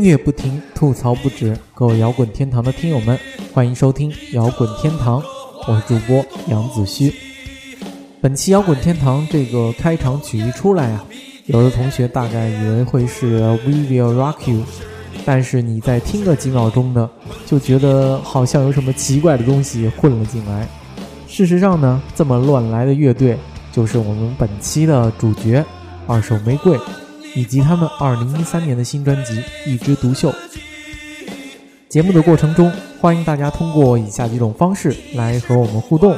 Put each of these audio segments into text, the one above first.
音乐不停，吐槽不止，各位摇滚天堂的听友们，欢迎收听摇滚天堂，我是主播杨子虚。本期摇滚天堂这个开场曲一出来啊，有的同学大概以为会是 We Will Rock You，但是你再听个几秒钟呢，就觉得好像有什么奇怪的东西混了进来。事实上呢，这么乱来的乐队就是我们本期的主角——二手玫瑰。以及他们二零一三年的新专辑《一枝独秀》。节目的过程中，欢迎大家通过以下几种方式来和我们互动：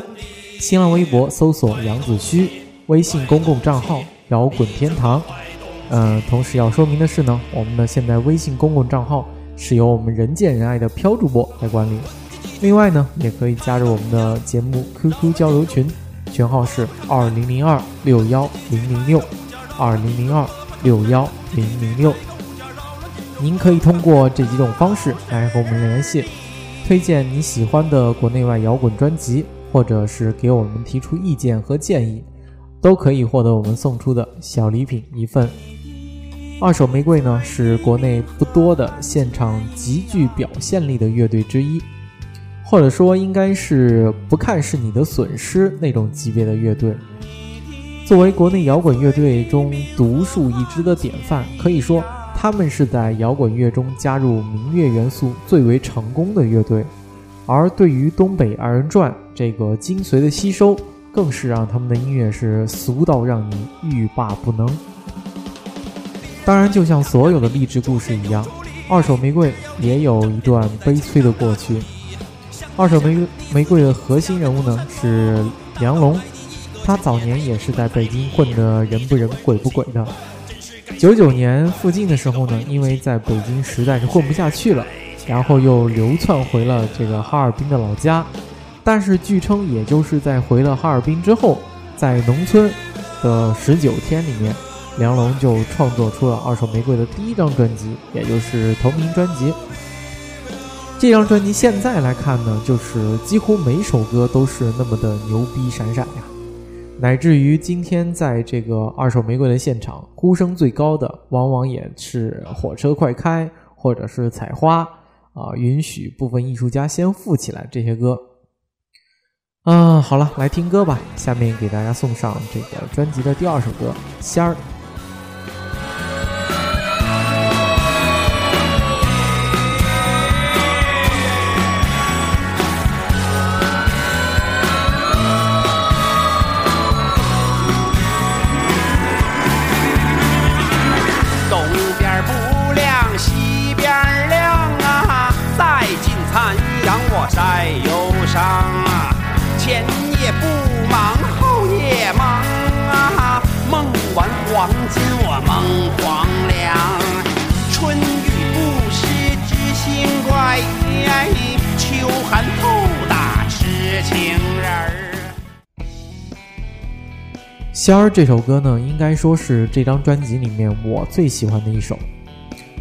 新浪微博搜索“杨子虚”，微信公共账号“摇滚天堂”。嗯，同时要说明的是呢，我们的现在微信公共账号是由我们人见人爱的飘主播来管理。另外呢，也可以加入我们的节目 QQ 交流群，群号是二零零二六幺零零六二零零二。六幺零零六，您可以通过这几种方式来和我们联系，推荐你喜欢的国内外摇滚专辑，或者是给我们提出意见和建议，都可以获得我们送出的小礼品一份。二手玫瑰呢，是国内不多的现场极具表现力的乐队之一，或者说应该是不看是你的损失那种级别的乐队。作为国内摇滚乐队中独树一帜的典范，可以说他们是在摇滚乐中加入民乐元素最为成功的乐队。而对于东北二人转这个精髓的吸收，更是让他们的音乐是俗到让你欲罢不能。当然，就像所有的励志故事一样，二手玫瑰也有一段悲催的过去。二手玫瑰玫瑰的核心人物呢是梁龙。他早年也是在北京混得人不人鬼不鬼的。九九年附近的时候呢，因为在北京实在是混不下去了，然后又流窜回了这个哈尔滨的老家。但是据称，也就是在回了哈尔滨之后，在农村的十九天里面，梁龙就创作出了二手玫瑰的第一张专辑，也就是同名专辑。这张专辑现在来看呢，就是几乎每首歌都是那么的牛逼闪闪呀。乃至于今天，在这个二手玫瑰的现场，呼声最高的，往往也是火车快开，或者是采花啊，允许部分艺术家先富起来这些歌。嗯，好了，来听歌吧。下面给大家送上这个专辑的第二首歌《仙儿》。前夜不忙后夜忙啊梦完黄金我梦黄粱春雨不湿知心鬼秋寒透打痴情人仙儿这首歌呢应该说是这张专辑里面我最喜欢的一首。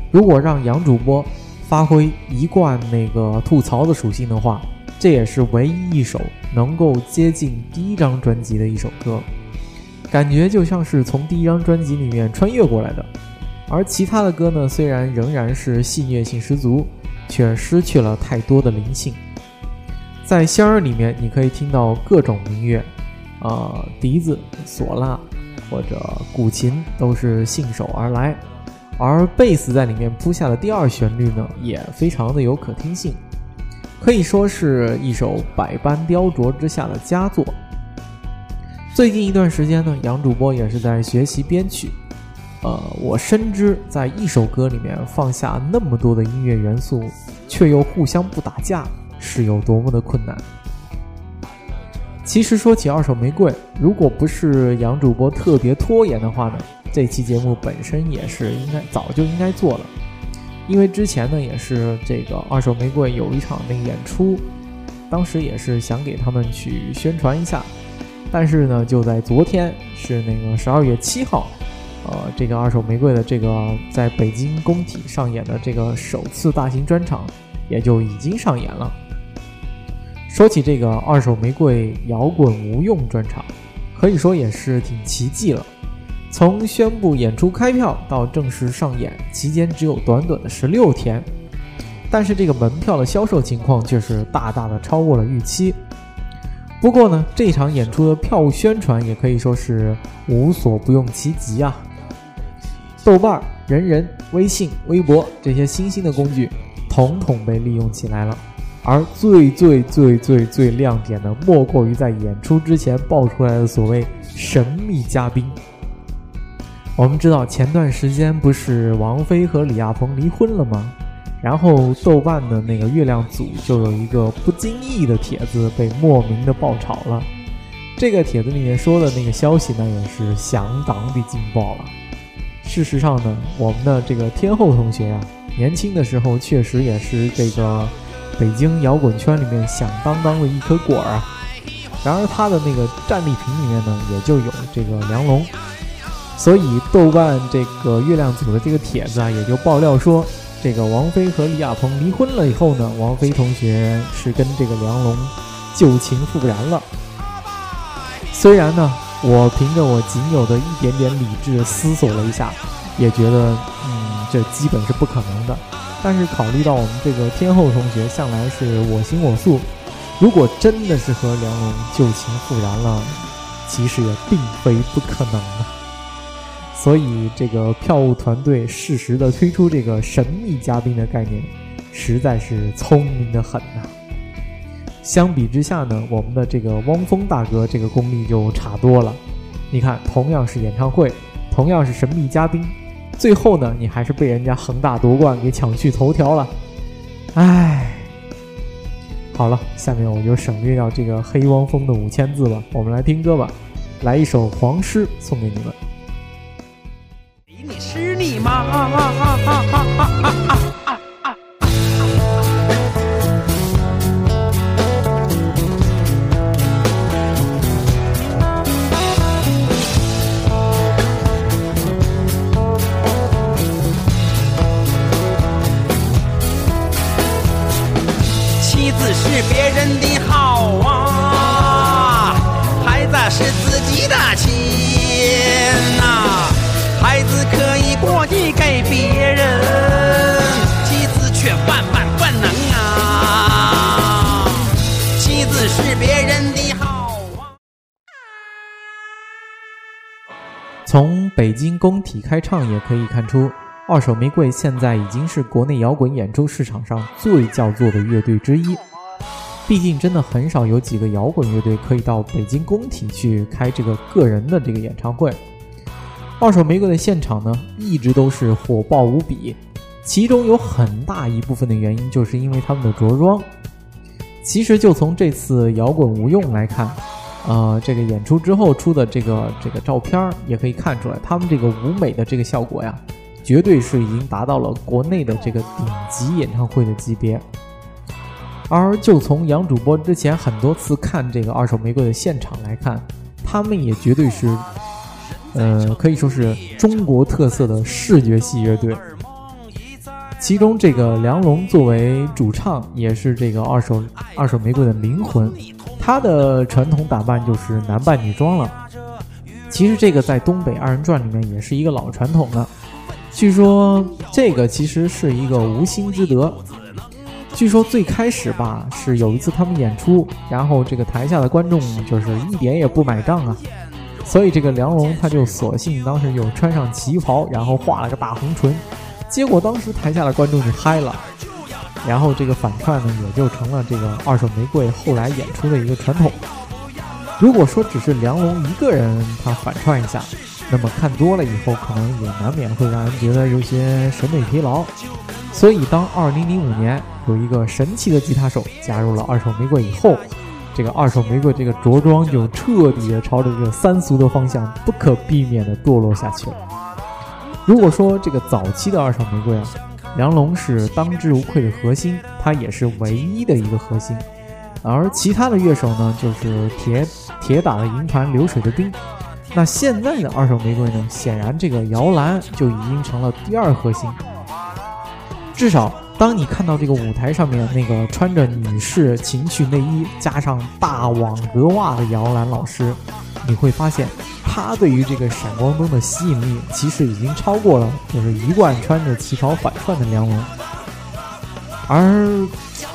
如果让杨主播发挥一贯那个吐槽的属性的话这也是唯一一首能够接近第一张专辑的一首歌，感觉就像是从第一张专辑里面穿越过来的。而其他的歌呢，虽然仍然是戏谑性十足，却失去了太多的灵性。在仙儿里面，你可以听到各种民乐。呃，笛子、唢呐或者古琴都是信手而来，而贝斯在里面铺下的第二旋律呢，也非常的有可听性，可以说是一首百般雕琢之下的佳作。最近一段时间呢，杨主播也是在学习编曲，呃，我深知在一首歌里面放下那么多的音乐元素，却又互相不打架，是有多么的困难。其实说起二手玫瑰，如果不是杨主播特别拖延的话呢，这期节目本身也是应该早就应该做了。因为之前呢也是这个二手玫瑰有一场那个演出，当时也是想给他们去宣传一下，但是呢就在昨天是那个十二月七号，呃，这个二手玫瑰的这个在北京工体上演的这个首次大型专场也就已经上演了。说起这个二手玫瑰摇滚无用专场，可以说也是挺奇迹了。从宣布演出开票到正式上演，期间只有短短的十六天，但是这个门票的销售情况却是大大的超过了预期。不过呢，这场演出的票务宣传也可以说是无所不用其极啊。豆瓣、人人、微信、微博这些新兴的工具，统统被利用起来了。而最最最最最亮点的，莫过于在演出之前爆出来的所谓神秘嘉宾。我们知道前段时间不是王菲和李亚鹏离婚了吗？然后豆瓣的那个月亮组就有一个不经意的帖子被莫名的爆炒了。这个帖子里面说的那个消息呢，也是相当的劲爆了。事实上呢，我们的这个天后同学啊，年轻的时候确实也是这个北京摇滚圈里面响当当的一颗果儿啊。然而他的那个战利品里面呢，也就有这个梁龙。所以豆瓣这个月亮组的这个帖子啊，也就爆料说，这个王菲和李亚鹏离婚了以后呢，王菲同学是跟这个梁龙旧情复燃了。虽然呢，我凭着我仅有的一点点理智思索了一下，也觉得，嗯，这基本是不可能的。但是考虑到我们这个天后同学向来是我行我素，如果真的是和梁龙旧情复燃了，其实也并非不可能啊。所以，这个票务团队适时的推出这个神秘嘉宾的概念，实在是聪明的很呐。相比之下呢，我们的这个汪峰大哥这个功力就差多了。你看，同样是演唱会，同样是神秘嘉宾，最后呢，你还是被人家恒大夺冠给抢去头条了。唉，好了，下面我就省略掉这个黑汪峰的五千字了，我们来听歌吧，来一首黄诗送给你们。你吗？从北京工体开唱也可以看出，二手玫瑰现在已经是国内摇滚演出市场上最叫座的乐队之一。毕竟，真的很少有几个摇滚乐队可以到北京工体去开这个个人的这个演唱会。二手玫瑰的现场呢，一直都是火爆无比，其中有很大一部分的原因就是因为他们的着装。其实就从这次摇滚无用来看，呃，这个演出之后出的这个这个照片也可以看出来，他们这个舞美的这个效果呀，绝对是已经达到了国内的这个顶级演唱会的级别。而就从杨主播之前很多次看这个二手玫瑰的现场来看，他们也绝对是。呃，可以说是中国特色的视觉系乐队。其中，这个梁龙作为主唱，也是这个二手二手玫瑰的灵魂。他的传统打扮就是男扮女装了。其实，这个在东北二人转里面也是一个老传统了。据说，这个其实是一个无心之得。据说最开始吧，是有一次他们演出，然后这个台下的观众就是一点也不买账啊。所以这个梁龙他就索性当时就穿上旗袍，然后画了个大红唇，结果当时台下的观众就嗨了，然后这个反串呢也就成了这个二手玫瑰后来演出的一个传统。如果说只是梁龙一个人他反串一下，那么看多了以后可能也难免会让人觉得有些审美疲劳。所以当2005年有一个神奇的吉他手加入了二手玫瑰以后。这个二手玫瑰这个着装就彻底的朝着这个三俗的方向不可避免的堕落下去了。如果说这个早期的二手玫瑰啊，梁龙是当之无愧的核心，他也是唯一的一个核心，而其他的乐手呢，就是铁铁打的营盘流水的兵。那现在的二手玫瑰呢，显然这个摇篮就已经成了第二核心，至少。当你看到这个舞台上面那个穿着女士情趣内衣加上大网格袜的摇篮老师，你会发现，他对于这个闪光灯的吸引力，其实已经超过了就是一贯穿着旗袍反串的梁龙。而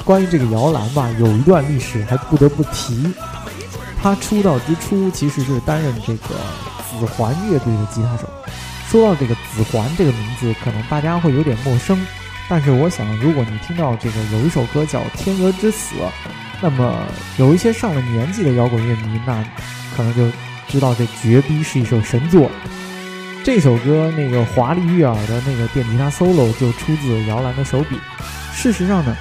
关于这个摇篮吧，有一段历史还不得不提。他出道之初其实是担任这个紫环乐队的吉他手。说到这个紫环这个名字，可能大家会有点陌生，但是我想，如果你听到这个有一首歌叫《天鹅之死》，那么有一些上了年纪的摇滚乐迷，那可能就知道这绝逼是一首神作。这首歌那个华丽悦耳的那个电吉他 solo 就出自摇篮的手笔。事实上呢，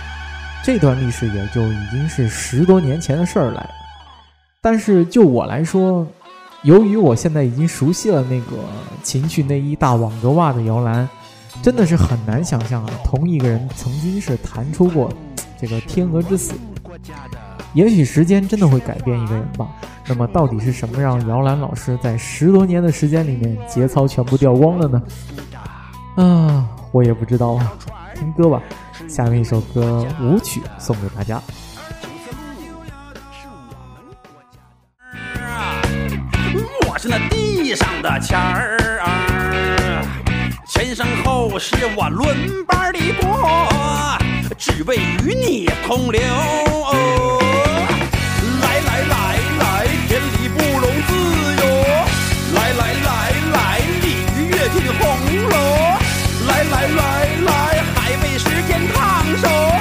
这段历史也就已经是十多年前的事儿了。但是就我来说，由于我现在已经熟悉了那个情趣内衣大网格袜的摇篮，真的是很难想象啊，同一个人曾经是弹出过这个《天鹅之死》。也许时间真的会改变一个人吧。那么到底是什么让摇篮老师在十多年的时间里面节操全部掉光了呢？啊，我也不知道啊。听歌吧，下面一首歌舞曲送给大家。我是那地上的钱儿啊，前生后世我轮班的过，只为与你同流。来来来来，天理不容自由。来来来来，鲤鱼跃进红楼。来来来来，还为时间烫手。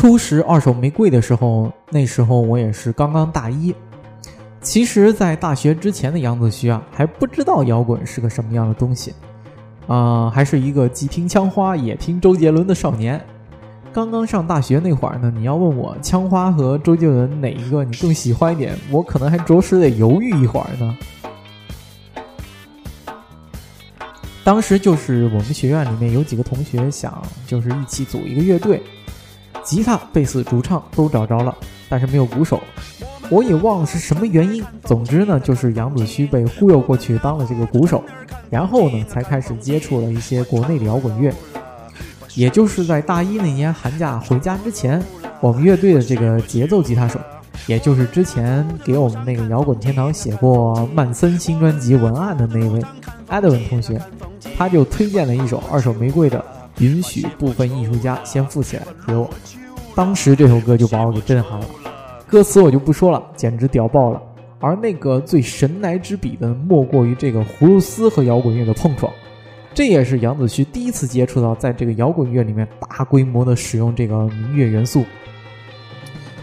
初识二手玫瑰的时候，那时候我也是刚刚大一。其实，在大学之前的杨子胥啊，还不知道摇滚是个什么样的东西，啊，还是一个既听枪花也听周杰伦的少年。刚刚上大学那会儿呢，你要问我枪花和周杰伦哪一个你更喜欢一点，我可能还着实得犹豫一会儿呢。当时就是我们学院里面有几个同学想，就是一起组一个乐队。吉他、贝斯、主唱都找着了，但是没有鼓手。我也忘了是什么原因。总之呢，就是杨子胥被忽悠过去当了这个鼓手，然后呢，才开始接触了一些国内的摇滚乐。也就是在大一那年寒假回家之前，我们乐队的这个节奏吉他手，也就是之前给我们那个摇滚天堂写过曼森新专辑文案的那位艾德文同学，他就推荐了一首二手玫瑰的。允许部分艺术家先富起来给我，当时这首歌就把我给震撼了，歌词我就不说了，简直屌爆了。而那个最神来之笔的，莫过于这个葫芦丝和摇滚乐的碰撞，这也是杨子旭第一次接触到在这个摇滚乐里面大规模的使用这个民乐元素。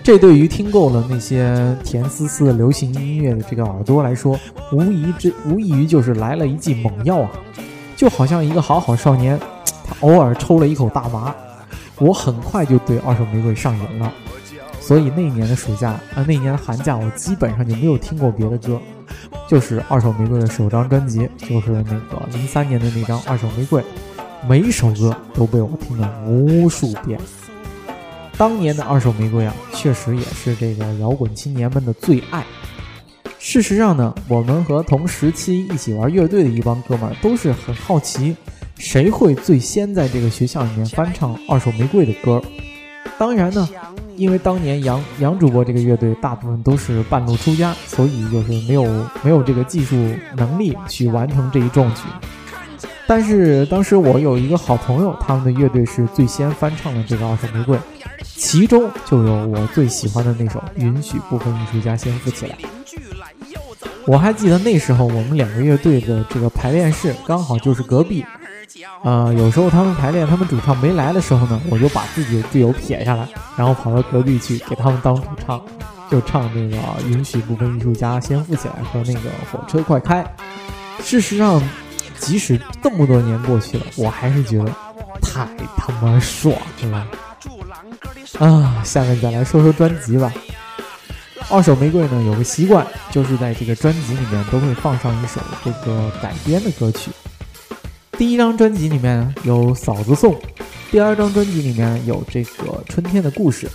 这对于听够了那些甜丝丝的流行音乐的这个耳朵来说，无疑之无异于就是来了一剂猛药啊，就好像一个好好少年。他偶尔抽了一口大麻，我很快就对二手玫瑰上瘾了。所以那一年的暑假啊，那一年的寒假，我基本上就没有听过别的歌，就是二手玫瑰的首张专辑，就是那个零三年的那张《二手玫瑰》，每一首歌都被我听了无数遍。当年的二手玫瑰啊，确实也是这个摇滚青年们的最爱。事实上呢，我们和同时期一起玩乐队的一帮哥们儿都是很好奇。谁会最先在这个学校里面翻唱《二手玫瑰》的歌？当然呢，因为当年杨杨主播这个乐队大部分都是半路出家，所以就是没有没有这个技术能力去完成这一壮举。但是当时我有一个好朋友，他们的乐队是最先翻唱的这个《二手玫瑰》，其中就有我最喜欢的那首《允许部分艺术家先富起来》。我还记得那时候我们两个乐队的这个排练室刚好就是隔壁。啊，有时候他们排练，他们主唱没来的时候呢，我就把自己的队友撇下来，然后跑到隔壁去给他们当主唱，就唱那个《允许部分艺术家先富起来》和那个《火车快开》。事实上，即使这么多年过去了，我还是觉得太他妈爽了。啊，下面再来说说专辑吧。二手玫瑰呢，有个习惯，就是在这个专辑里面都会放上一首这个改编的歌曲。第一张专辑里面有《嫂子颂》，第二张专辑里面有这个《春天的故事》，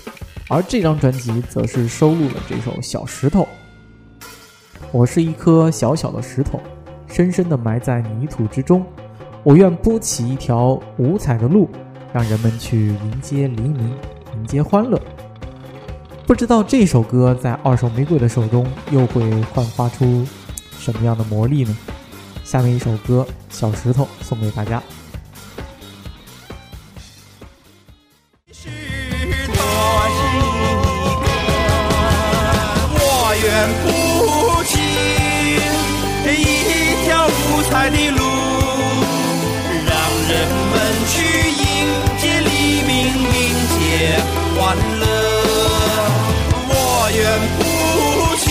而这张专辑则是收录了这首《小石头》。我是一颗小小的石头，深深地埋在泥土之中。我愿铺起一条五彩的路，让人们去迎接黎明，迎接欢乐。不知道这首歌在二手玫瑰的手中又会焕发出什么样的魔力呢？下面一首歌《小石头》送给大家。石头我愿铺起一条五彩的路，让人们去迎接黎明，迎接欢乐。我愿铺起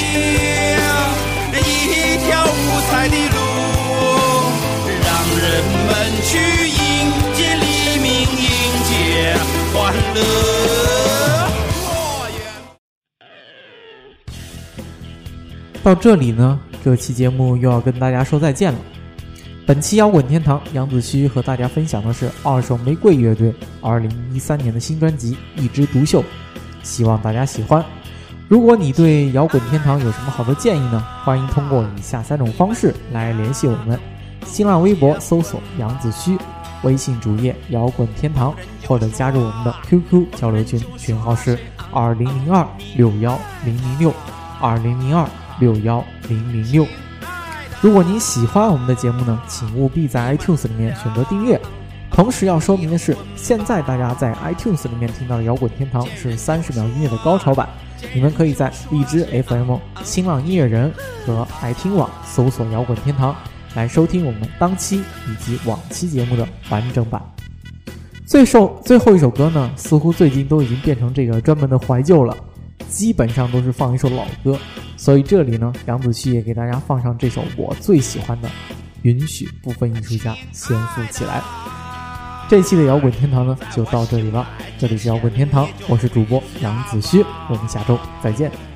一条五彩的路，去迎接黎明，迎接欢乐。到这里呢，这期节目又要跟大家说再见了。本期摇滚天堂，杨子虚和大家分享的是二手玫瑰乐队二零一三年的新专辑《一枝独秀》，希望大家喜欢。如果你对摇滚天堂有什么好的建议呢？欢迎通过以下三种方式来联系我们：新浪微博搜索杨子虚，微信主页摇滚天堂，或者加入我们的 QQ 交流群，群号是二零零二六幺零零六二零零二六幺零零六。如果您喜欢我们的节目呢，请务必在 iTunes 里面选择订阅。同时要说明的是，现在大家在 iTunes 里面听到的摇滚天堂是三十秒音乐的高潮版，你们可以在荔枝 FM、新浪音乐人和爱听网搜索摇滚天堂来收听我们当期以及往期节目的完整版。最受最后一首歌呢，似乎最近都已经变成这个专门的怀旧了，基本上都是放一首老歌，所以这里呢，杨子旭也给大家放上这首我最喜欢的《允许部分艺术家先富起来》。这期的摇滚天堂呢，就到这里了。这里是摇滚天堂，我是主播杨子旭，我们下周再见。